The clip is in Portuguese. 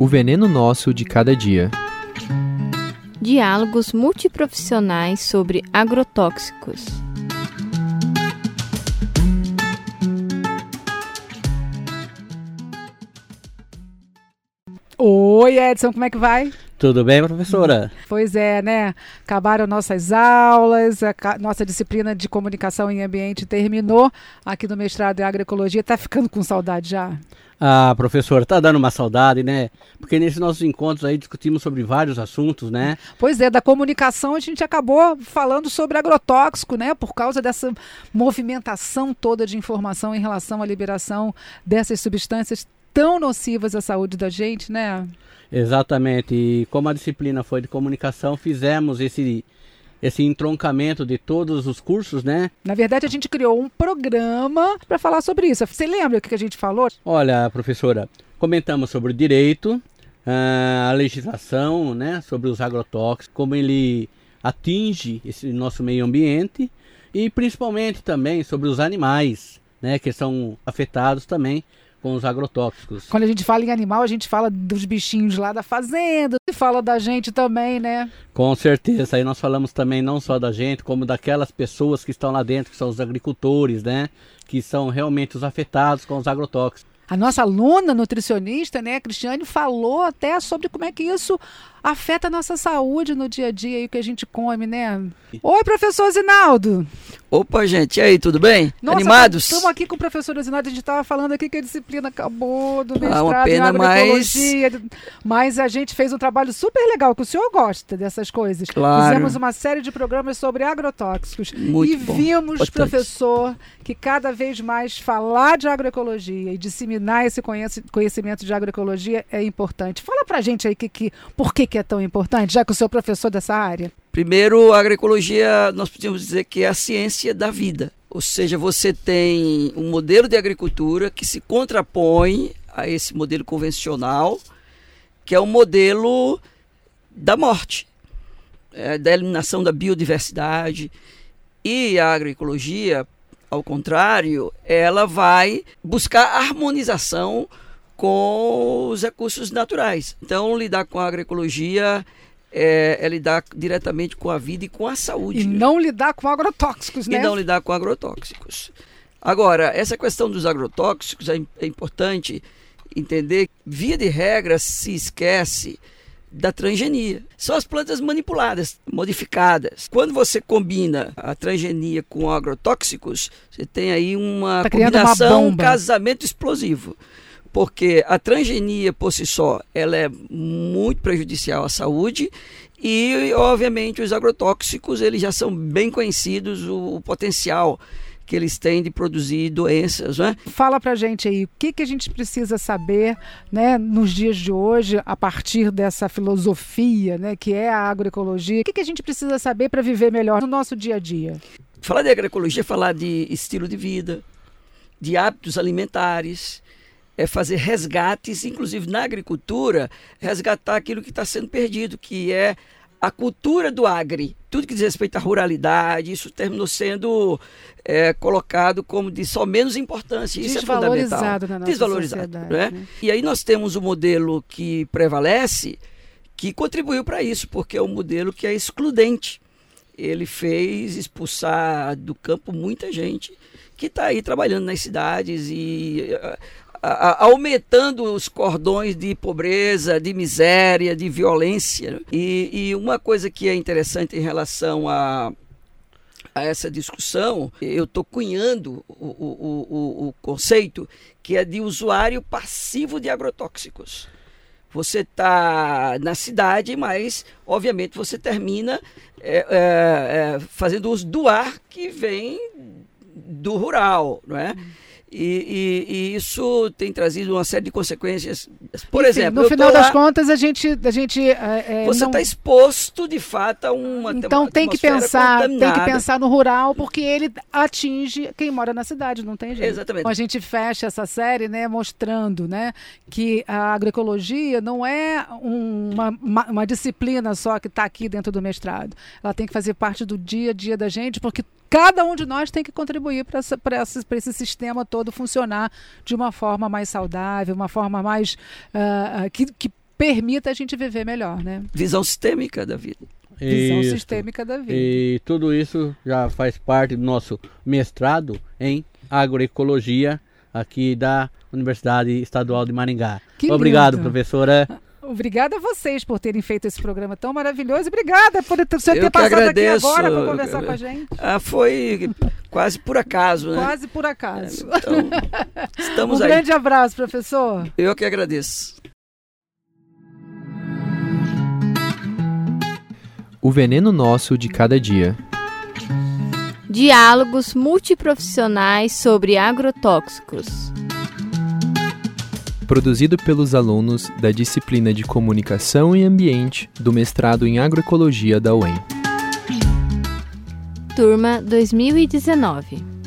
O veneno nosso de cada dia. Diálogos multiprofissionais sobre agrotóxicos. Oi, Edson, como é que vai? Tudo bem, professora? Pois é, né? Acabaram nossas aulas, a nossa disciplina de comunicação em ambiente terminou aqui no mestrado em agroecologia. Tá ficando com saudade já? Ah, professor, tá dando uma saudade, né? Porque nesses nossos encontros aí discutimos sobre vários assuntos, né? Pois é, da comunicação a gente acabou falando sobre agrotóxico, né? Por causa dessa movimentação toda de informação em relação à liberação dessas substâncias tão nocivas à saúde da gente, né? Exatamente. E como a disciplina foi de comunicação, fizemos esse esse entroncamento de todos os cursos, né? Na verdade, a gente criou um programa para falar sobre isso. Você lembra o que a gente falou? Olha, professora, comentamos sobre o direito, ah, a legislação, né, sobre os agrotóxicos, como ele atinge esse nosso meio ambiente e principalmente também sobre os animais, né, que são afetados também com os agrotóxicos. Quando a gente fala em animal, a gente fala dos bichinhos lá da fazenda, e fala da gente também, né? Com certeza. Aí nós falamos também não só da gente, como daquelas pessoas que estão lá dentro, que são os agricultores, né? Que são realmente os afetados com os agrotóxicos. A nossa aluna nutricionista, né, Cristiane, falou até sobre como é que isso afeta a nossa saúde no dia a dia e o que a gente come, né? Oi, professor Zinaldo! Opa, gente, e aí, tudo bem? Nossa, Animados? Estamos aqui com o professor Zinaldo, a gente estava falando aqui que a disciplina acabou do mestrado ah, uma pena, mas... mas a gente fez um trabalho super legal, que o senhor gosta dessas coisas. Claro. Fizemos uma série de programas sobre agrotóxicos Muito e bom. vimos, professor, que cada vez mais falar de agroecologia e disseminar esse conhecimento de agroecologia é importante. Fala pra gente aí que, que, por que, que é tão importante, já que o senhor é professor dessa área. Primeiro, a agroecologia, nós podemos dizer que é a ciência da vida. Ou seja, você tem um modelo de agricultura que se contrapõe a esse modelo convencional, que é o modelo da morte, é, da eliminação da biodiversidade. E a agroecologia, ao contrário, ela vai buscar harmonização com os recursos naturais. Então, lidar com a agroecologia é, é, lidar diretamente com a vida e com a saúde. E não lidar com agrotóxicos, né? E não lidar com agrotóxicos. Agora, essa questão dos agrotóxicos é, é importante entender. Via de regra, se esquece da transgenia. São as plantas manipuladas, modificadas. Quando você combina a transgenia com agrotóxicos, você tem aí uma tá combinação, uma um casamento explosivo porque a transgenia por si só ela é muito prejudicial à saúde e obviamente os agrotóxicos eles já são bem conhecidos o, o potencial que eles têm de produzir doenças, né? Fala pra gente aí, o que, que a gente precisa saber, né, nos dias de hoje, a partir dessa filosofia, né, que é a agroecologia, o que, que a gente precisa saber para viver melhor no nosso dia a dia? Falar de agroecologia é falar de estilo de vida, de hábitos alimentares, é fazer resgates, inclusive na agricultura, resgatar aquilo que está sendo perdido, que é a cultura do agri. Tudo que diz respeito à ruralidade, isso terminou sendo é, colocado como de só menos importância. Isso é fundamental. Na nossa Desvalorizado. Né? Né? E aí nós temos o um modelo que prevalece, que contribuiu para isso, porque é um modelo que é excludente. Ele fez expulsar do campo muita gente que está aí trabalhando nas cidades e aumentando os cordões de pobreza, de miséria, de violência. E, e uma coisa que é interessante em relação a, a essa discussão, eu estou cunhando o, o, o, o, conceito que é de usuário passivo de agrotóxicos. Você está na cidade, mas obviamente você termina é, é, é, fazendo uso do ar que vem do rural, não é? E, e, e, isso tem trazido uma série de consequências. Por Enfim, exemplo, no final das contas a gente a gente é, você está não... exposto de fato a uma então uma tem que pensar tem que pensar no rural porque ele atinge quem mora na cidade não tem jeito. Exatamente. Então a gente fecha essa série, né, mostrando, né, que a agroecologia não é um, uma, uma, uma disciplina só que está aqui dentro do mestrado. Ela tem que fazer parte do dia a dia da gente porque cada um de nós tem que contribuir para esse, esse sistema todo funcionar de uma forma mais saudável, uma forma mais uh, que, que permita a gente viver melhor, né? Visão sistêmica da vida. Visão Isso. sistêmica da vida. E tudo isso já faz parte do nosso mestrado em agroecologia aqui da Universidade Estadual de Maringá. Que Obrigado, lindo. professora. Obrigada a vocês por terem feito esse programa tão maravilhoso. Obrigada por ter, você ter passado agradeço. aqui agora para conversar com a gente. Ah, foi quase por acaso, né? Quase por acaso. Então, estamos um aí. grande abraço, professor. Eu que agradeço. O veneno nosso de cada dia. Diálogos multiprofissionais sobre agrotóxicos. Produzido pelos alunos da disciplina de Comunicação e Ambiente do mestrado em Agroecologia da UEM. Turma 2019.